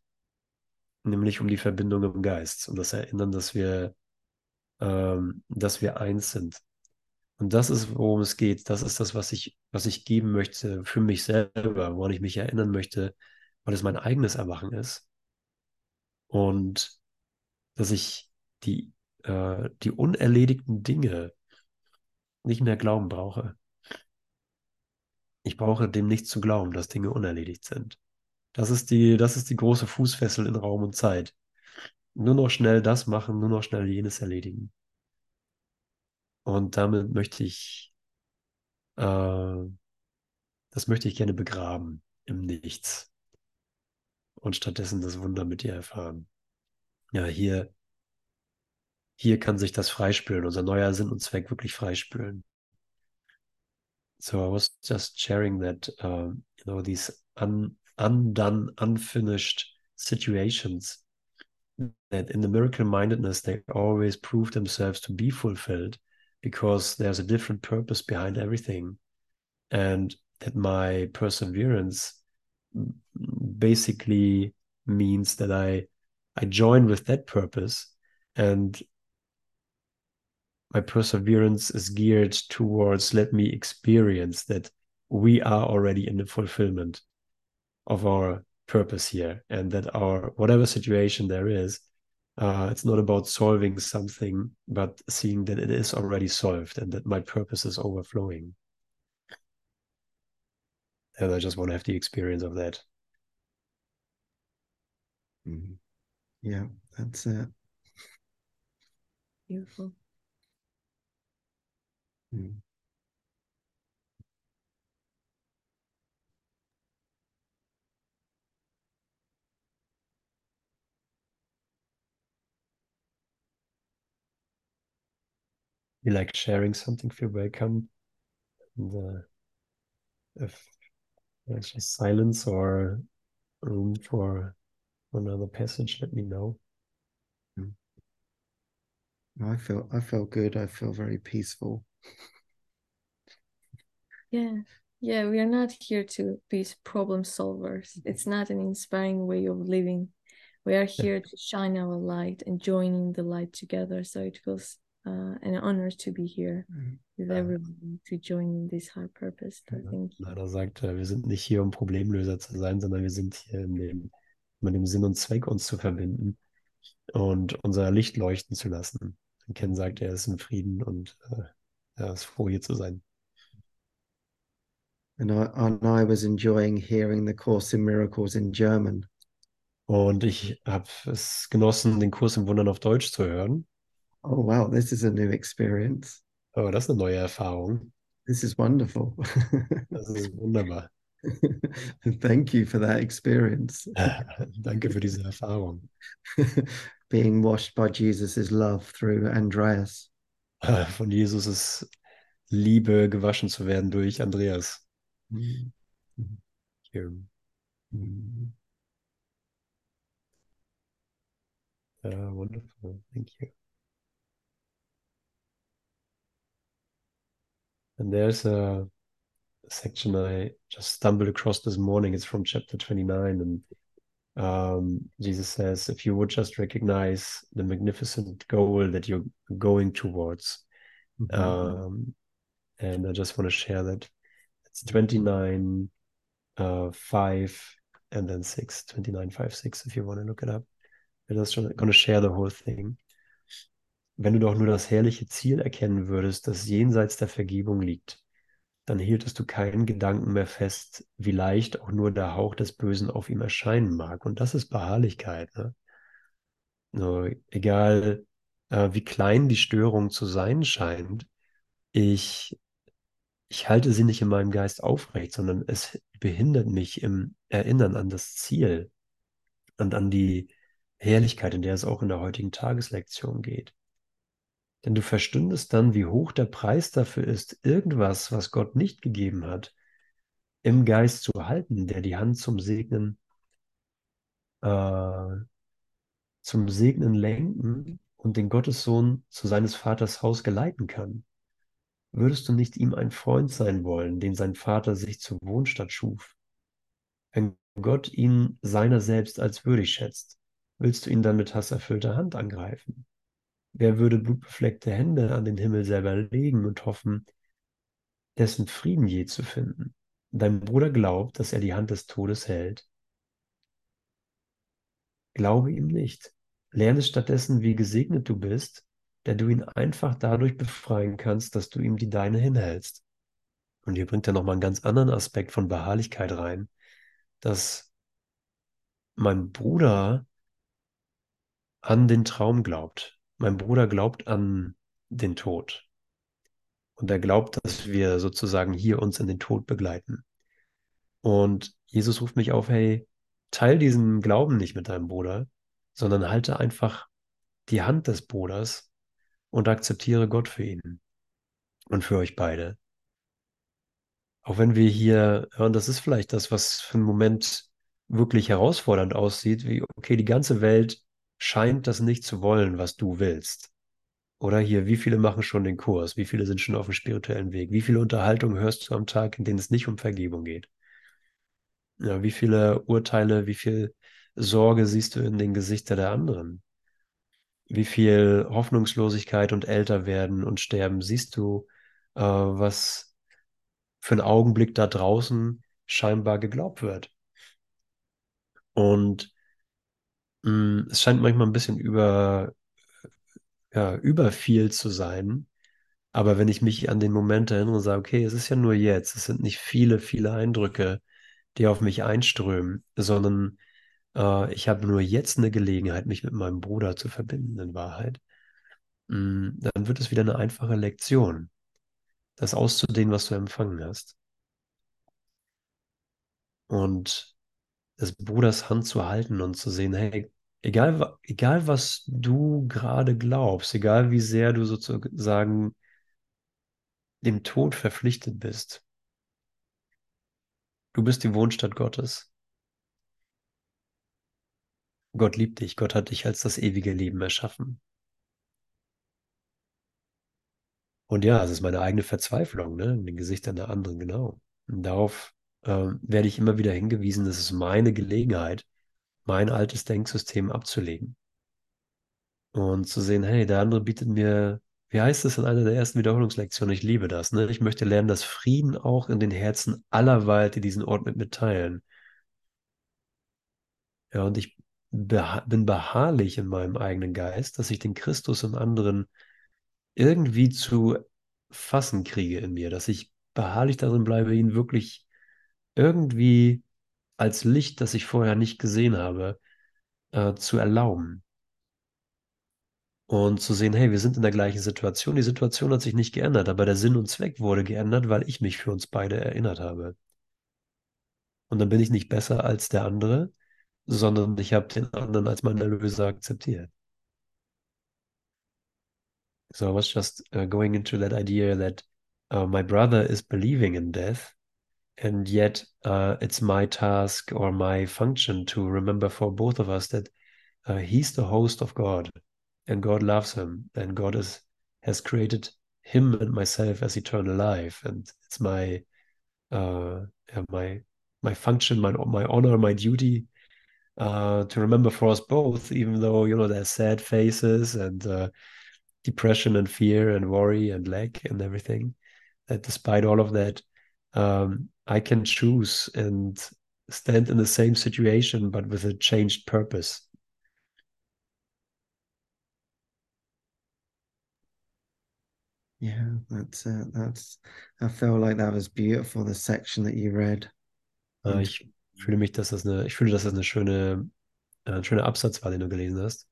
nämlich um die Verbindung im Geist und das Erinnern, dass wir, ähm, dass wir eins sind. Und das ist, worum es geht. Das ist das, was ich, was ich geben möchte für mich selber, woran ich mich erinnern möchte, weil es mein eigenes Erwachen ist. Und dass ich die, äh, die unerledigten Dinge nicht mehr glauben brauche. Ich brauche dem nicht zu glauben, dass Dinge unerledigt sind. Das ist die, das ist die große Fußfessel in Raum und Zeit. Nur noch schnell das machen, nur noch schnell jenes erledigen. Und damit möchte ich, äh, das möchte ich gerne begraben im Nichts und stattdessen das Wunder mit dir erfahren. Ja, hier, hier kann sich das freispülen, unser neuer Sinn und Zweck wirklich freispülen. So I was just sharing that, uh, you know, these un, undone, unfinished situations that in the miracle mindedness they always prove themselves to be fulfilled because there's a different purpose behind everything. And that my perseverance basically means that i i join with that purpose and my perseverance is geared towards let me experience that we are already in the fulfillment of our purpose here and that our whatever situation there is uh, it's not about solving something but seeing that it is already solved and that my purpose is overflowing and i just want to have the experience of that Mhm. Yeah, that's it. Beautiful. Mm. You like sharing something feel welcome and uh, if there's just silence or room for another passage let me know I feel I feel good. I feel very peaceful. Yeah. Yeah, we are not here to be problem solvers. It's not an inspiring way of living. We are here to shine our light and joining the light together. So it feels uh, an honor to be here with Ja. everyone to join in this high purpose. Thank you. Leider sagt er, wir sind nicht hier, um Problemlöser zu sein, sondern wir sind hier, in dem, mit dem Sinn und Zweck uns zu verbinden und unser Licht leuchten zu lassen. Und Ken sagt, er ist in Frieden und äh, er ist froh, hier zu sein. And I and I was enjoying hearing the Course in Miracles in German. Und ich habe es genossen, den Kurs im Wundern auf Deutsch zu hören. Oh wow, this is a new experience. Oh, das ist eine neue Erfahrung. This is wonderful. Das ist wunderbar. Thank you for that experience. Danke für diese Erfahrung. Being washed by Jesus' love through Andreas. Von Jesus' Liebe gewaschen zu werden durch Andreas. Mm. Hier. Mm. Ja, wonderful. Thank you. And there's a section I just stumbled across this morning. It's from chapter 29. And um, Jesus says, if you would just recognize the magnificent goal that you're going towards. Mhm. Um, and I just want to share that it's 29, uh, 5, and then 6, 29, 5, 6, if you want to look it up. I'm just going to share the whole thing. Wenn du doch nur das herrliche Ziel erkennen würdest, das jenseits der Vergebung liegt, dann hieltest du keinen Gedanken mehr fest, wie leicht auch nur der Hauch des Bösen auf ihm erscheinen mag. Und das ist Beharrlichkeit. Ne? So, egal, äh, wie klein die Störung zu sein scheint, ich, ich halte sie nicht in meinem Geist aufrecht, sondern es behindert mich im Erinnern an das Ziel und an die Herrlichkeit, in der es auch in der heutigen Tageslektion geht. Denn du verstündest dann, wie hoch der Preis dafür ist, irgendwas, was Gott nicht gegeben hat, im Geist zu halten, der die Hand zum Segnen, äh, zum Segnen lenken und den Gottessohn zu seines Vaters Haus geleiten kann. Würdest du nicht ihm ein Freund sein wollen, den sein Vater sich zur Wohnstatt schuf? Wenn Gott ihn seiner selbst als würdig schätzt, willst du ihn dann mit hasserfüllter Hand angreifen? Wer würde blutbefleckte Hände an den Himmel selber legen und hoffen, dessen Frieden je zu finden? Dein Bruder glaubt, dass er die Hand des Todes hält. Glaube ihm nicht. Lerne stattdessen, wie gesegnet du bist, der du ihn einfach dadurch befreien kannst, dass du ihm die Deine hinhältst. Und hier bringt er nochmal einen ganz anderen Aspekt von Beharrlichkeit rein, dass mein Bruder an den Traum glaubt. Mein Bruder glaubt an den Tod. Und er glaubt, dass wir sozusagen hier uns in den Tod begleiten. Und Jesus ruft mich auf, hey, teil diesen Glauben nicht mit deinem Bruder, sondern halte einfach die Hand des Bruders und akzeptiere Gott für ihn und für euch beide. Auch wenn wir hier, und das ist vielleicht das, was für einen Moment wirklich herausfordernd aussieht, wie, okay, die ganze Welt scheint das nicht zu wollen, was du willst. Oder hier, wie viele machen schon den Kurs? Wie viele sind schon auf dem spirituellen Weg? Wie viele Unterhaltungen hörst du am Tag, in denen es nicht um Vergebung geht? Ja, wie viele Urteile, wie viel Sorge siehst du in den Gesichtern der anderen? Wie viel Hoffnungslosigkeit und Älterwerden und Sterben siehst du, äh, was für einen Augenblick da draußen scheinbar geglaubt wird? Und es scheint manchmal ein bisschen über, ja, über viel zu sein. Aber wenn ich mich an den Moment erinnere und sage, okay, es ist ja nur jetzt, es sind nicht viele, viele Eindrücke, die auf mich einströmen, sondern äh, ich habe nur jetzt eine Gelegenheit, mich mit meinem Bruder zu verbinden, in Wahrheit, mh, mm, dann wird es wieder eine einfache Lektion, das auszudehnen, was du empfangen hast. Und des Bruders Hand zu halten und zu sehen, hey, egal, egal was du gerade glaubst, egal wie sehr du sozusagen dem Tod verpflichtet bist, du bist die Wohnstadt Gottes. Gott liebt dich, Gott hat dich als das ewige Leben erschaffen. Und ja, es ist meine eigene Verzweiflung, ne, in den Gesichtern der anderen, genau. Und darauf äh, werde ich immer wieder hingewiesen, das ist meine Gelegenheit, mein altes Denksystem abzulegen. Und zu sehen, hey, der andere bietet mir, wie heißt es in einer der ersten Wiederholungslektionen? Ich liebe das. Ne? Ich möchte lernen, dass Frieden auch in den Herzen aller weilt, die diesen Ort mit mir teilen. Ja, und ich beha bin beharrlich in meinem eigenen Geist, dass ich den Christus im anderen irgendwie zu fassen kriege in mir, dass ich beharrlich darin bleibe, ihn wirklich irgendwie als Licht, das ich vorher nicht gesehen habe, äh, zu erlauben. Und zu sehen, hey, wir sind in der gleichen Situation. Die Situation hat sich nicht geändert, aber der Sinn und Zweck wurde geändert, weil ich mich für uns beide erinnert habe. Und dann bin ich nicht besser als der andere, sondern ich habe den anderen als meinen Erlöser akzeptiert. So I was just uh, going into that idea that uh, my brother is believing in death, and yet uh, it's my task or my function to remember for both of us that uh, he's the host of God, and God loves him, and God is has created him and myself as eternal life, and it's my uh, my my function, my my honor, my duty uh, to remember for us both, even though you know there's sad faces and uh, depression and fear and worry and lack and everything. That despite all of that, um, I can choose and stand in the same situation, but with a changed purpose. Yeah, that's uh, that's. I feel like that was beautiful. The section that you read. Uh, ich fühle mich, dass das eine, ich fühle, dass das eine schöne, äh, ein schöner Absatz war, den du gelesen hast.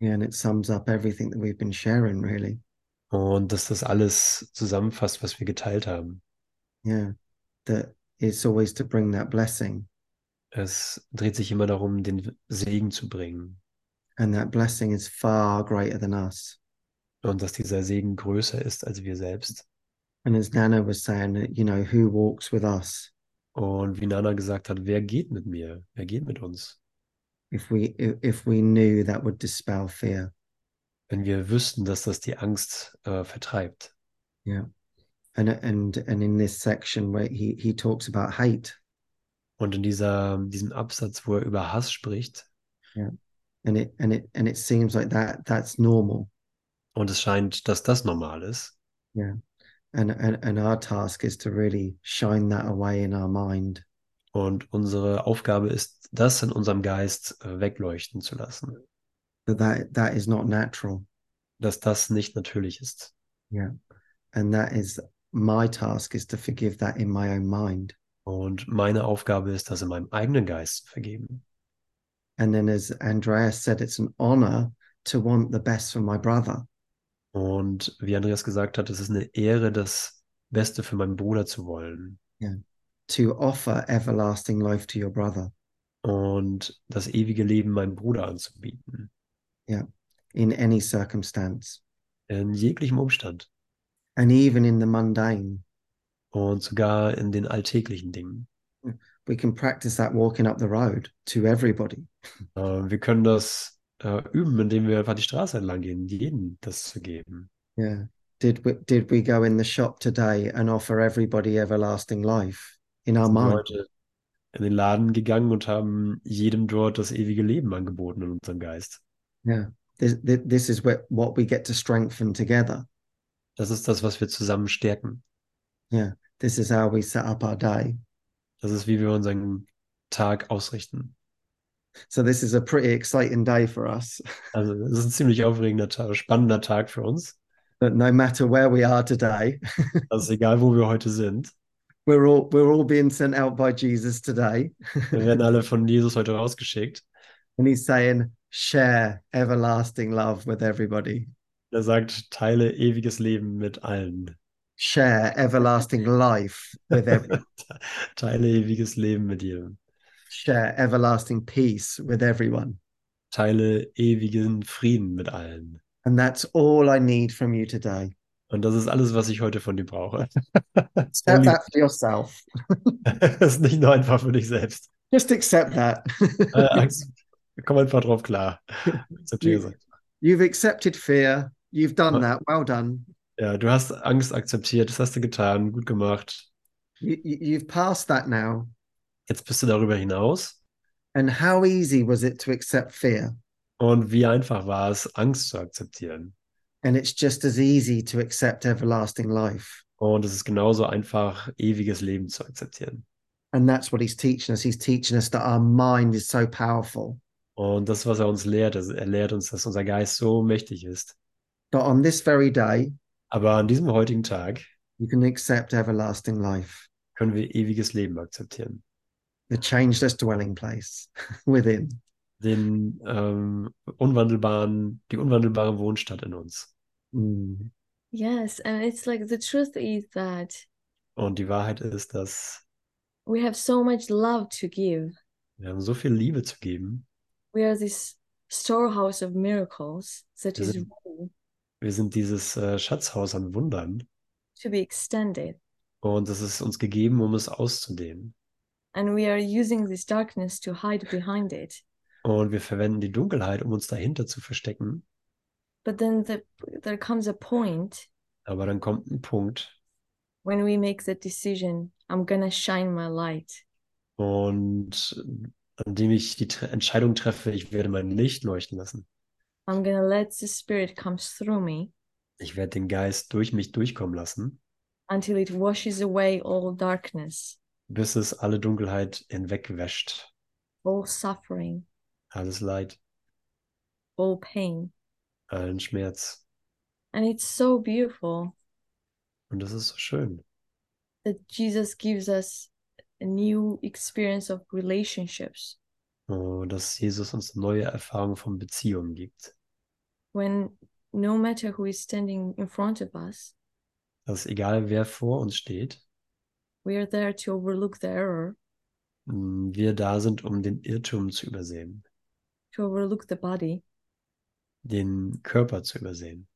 Yeah, and it sums up everything that we've been sharing, really. Und dass das alles zusammenfasst, was wir geteilt haben. Yeah, that it's always to bring that blessing. Es dreht sich immer darum, den Segen zu bringen. And that blessing is far greater than us. Und dass dieser Segen größer ist als wir selbst. And as Nana was saying, you know, who walks with us? Und wie Nana gesagt hat, wer geht mit mir? Wer geht mit uns? if we if we knew that would dispel fear. Wenn wir wüssten, dass das die Angst äh, vertreibt. Yeah. And and and in this section where he he talks about hate. Und in dieser diesem Absatz, wo er über Hass spricht. Yeah. And it and it and it seems like that that's normal. Und es scheint, dass das normal ist. Yeah. And and and our task is to really shine that away in our mind. Und unsere Aufgabe ist, das in unserem Geist äh, wegleuchten zu lassen. That, that is not natural. Dass das nicht natürlich ist. Yeah. And that is my task is to forgive that in my own mind. Und meine Aufgabe ist, das in meinem eigenen Geist zu vergeben. And then as Andreas said, it's an honor to want the best for my brother. Und wie Andreas gesagt hat, es ist eine Ehre, das Beste für meinen Bruder zu wollen. Yeah to offer everlasting life to your brother. Und das ewige Leben meinem Bruder anzubieten. Yeah, in any circumstance. In jeglichem Umstand. And even in the mundane. Und sogar in den alltäglichen Dingen. We can practice that walking up the road to everybody. Uh, wir können das uh, üben, indem wir einfach die Straße entlang gehen, jedem das zu geben. Yeah. Did we, did we go in the shop today and offer everybody everlasting life? in our mind. Leute in den Laden gegangen und haben jedem dort das ewige Leben angeboten in unserem Geist. Yeah, this, this is what we get to strengthen together. Das ist das, was wir zusammen stärken. Yeah, this is how we set up our day. Das ist, wie wir unseren Tag ausrichten. So this is a pretty exciting day for us. Also es ist ein ziemlich aufregender Tag, spannender Tag für uns. But no matter where we are today, Also egal, wo wir heute sind. we're all we're all being sent out by Jesus today. Wir werden alle von Jesus heute rausgeschickt. And he's saying, share everlasting love with everybody. Er sagt, teile ewiges Leben mit allen. Share everlasting life with everyone. Teile ewiges Leben mit jedem. Share everlasting peace with everyone. Teile ewigen Frieden mit allen. And that's all I need from you today. Und das ist alles, was ich heute von dir brauche. Accept that for yourself. Das ist nicht nur einfach für dich selbst. Just accept that. Äh, komm einfach drauf klar. Das habt ihr You- gesagt. You've accepted fear. You've done that. Well done. Ja, du hast Angst akzeptiert, das hast du getan, gut gemacht. You, you, you've passed that now. Jetzt bist du darüber hinaus. And how easy was it to accept fear? Und wie einfach war es, Angst zu akzeptieren? And it's just as easy to accept everlasting life. Und es ist genauso einfach, ewiges Leben zu akzeptieren. And that's what he's teaching us. He's teaching us that our mind is so powerful Und das, was er uns lehrt, er lehrt uns, dass unser Geist so mächtig ist. That on this very day, Aber an diesem heutigen Tag you can accept everlasting life, können wir ewiges Leben akzeptieren. the changeless dwelling place within. Den ähm, unwandelbaren, die unwandelbare Wohnstatt in uns. Mm. Yes, and it's like the truth is that Und die Wahrheit ist, dass we have so much love to give. wir haben so viel Liebe zu geben. We are this storehouse of miracles that Wir is ready Wir sind dieses äh, Schatzhaus an Wundern. to be extended. Und es ist uns gegeben, um es auszudehnen. And we are using this darkness to hide behind it. Und wir verwenden die Dunkelheit, um uns dahinter zu verstecken. But then the, there comes a point Aber dann kommt ein Punkt, when we make the decision I'm gonna shine my light. und an dem ich die Entscheidung treffe, ich werde mein Licht leuchten lassen. I'm gonna let the Spirit comes through me Ich werde den Geist durch mich durchkommen lassen, until it washes away all darkness, bis es alle Dunkelheit hinwegwäscht. all suffering, Alles Leid, all pain. allen Schmerz. And it's so beautiful Und das ist so schön. that Jesus gives us a new experience of relationships Und dass Jesus uns neue Erfahrungen von Beziehungen gibt. When no matter who is standing in front of us, Dass egal wer vor uns steht, we are there to overlook the error, mh, wir da sind, um den Irrtum zu übersehen, to overlook the body, den Körper zu übersehen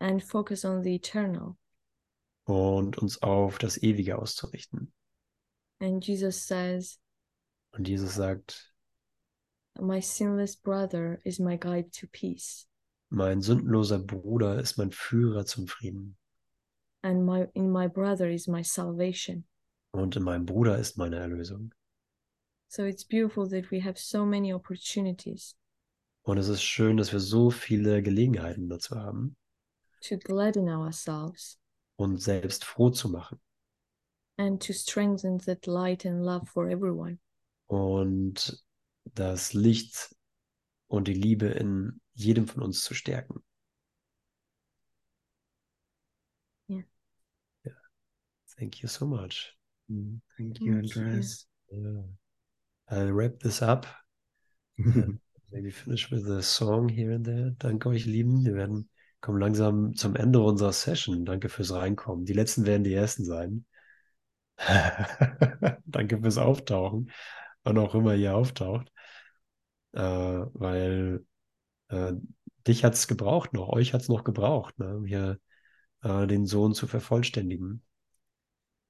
and focus on the eternal. und uns auf das Ewige auszurichten. And Jesus says, Und Jesus sagt, My sinless brother is my guide to peace, mein sündloser Bruder ist mein Führer zum Frieden. and my in my brother is my salvation. Und in meinem Bruder ist meine Erlösung. So it's beautiful that we have so many opportunities Und es ist schön, dass wir so viele Gelegenheiten dazu haben, to gladden ourselves uns selbst froh zu machen and to strengthen that light and love for everyone. und das Licht und die Liebe in jedem von uns zu stärken. Ja. Ja. Thank you so much. Mm, Thank you, Thank you. Andreas. Yeah. I'll wrap this up. Maybe finish with a song here and there. Danke euch, Lieben. Wir werden kommen langsam zum Ende unserer Session. Danke fürs Reinkommen. Die letzten werden die ersten sein. Danke fürs Auftauchen, wann auch immer ihr auftaucht. Äh, weil äh, dich hat es gebraucht noch, euch hat es noch gebraucht, ne, um hier äh, den Sohn zu vervollständigen.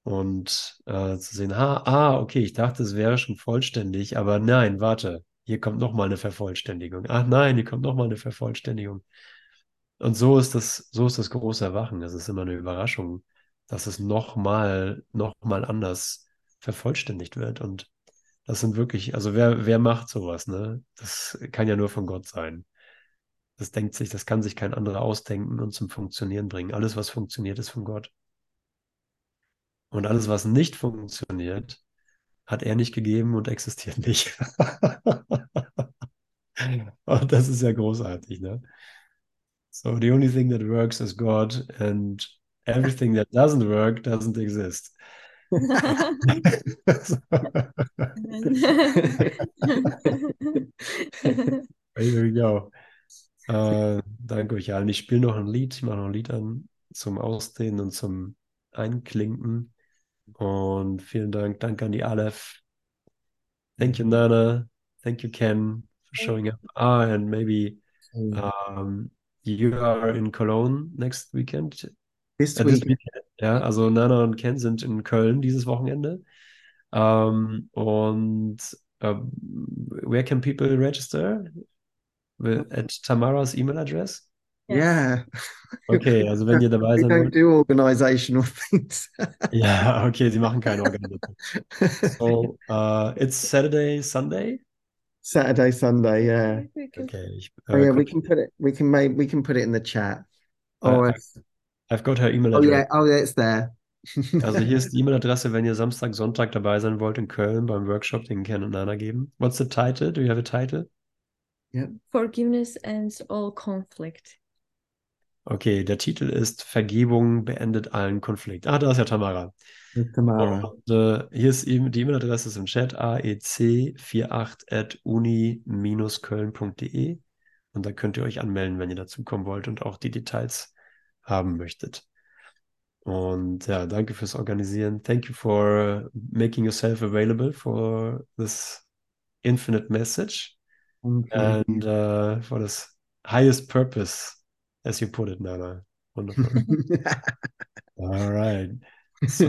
Und äh, zu sehen, ha, ah, okay, ich dachte, es wäre schon vollständig, aber nein, warte, hier kommt noch mal eine Vervollständigung. Ach nein, hier kommt noch mal eine Vervollständigung. Und so ist das, so ist das große Erwachen. Es ist immer eine Überraschung, dass es noch mal, noch mal anders vervollständigt wird. Und das sind wirklich, also wer, wer macht sowas, ne? Das kann ja nur von Gott sein. Das denkt sich, das kann sich kein anderer ausdenken und zum Funktionieren bringen. Alles, was funktioniert, ist von Gott. Und alles, was nicht funktioniert, hat er nicht gegeben und existiert nicht. Und das ist ja großartig, ne? So the only thing that works is God and everything that doesn't work doesn't exist. There we go. Äh, danke euch allen. Ich spiele noch ein Lied, ich mache noch ein Lied an zum Ausdehnen und zum Einklinken. Und vielen Dank. Danke an die Aleph. Thank you, Nana. Thank you, Ken, for showing up. Ah, and maybe um, you are in Cologne next weekend. This Äh, this week, weekend. Ja, also Nana und Ken sind in Köln dieses Wochenende. Ähm, und ähm, where can people register? With- At Tamara's email address? yeah, Okay, also wenn ihr dabei we don't do organizational things. Ja, okay, sie machen keine Organisation. So, uh, it's Saturday, Sunday? Saturday, Sunday, yeah. We can- Okay, ich, Oh äh, yeah, we can put it. We can make. We can put it in the chat. Uh, Or I've got her email address. oh yeah, oh yeah, it's there. Also hier ist die E-Mail-Adresse, wenn ihr Samstag, Sonntag dabei sein wollt in Köln beim Workshop, den Ken und Nana geben. What's the title? Do you have a title? Forgiveness ends all conflict. Okay, der Titel ist Vergebung beendet allen Konflikt. Ah, da ist ja Tamara. Tamara. Und äh, hier ist eben die E-Mail-Adresse ist im Chat aec48.uni-köln.de und da könnt ihr euch anmelden, wenn ihr dazukommen wollt und auch die Details haben möchtet. Und ja, danke fürs Organisieren. Thank you for making yourself available for this infinite message You. and uh, for this highest purpose, as you put it, Nana. Wonderful. All right. So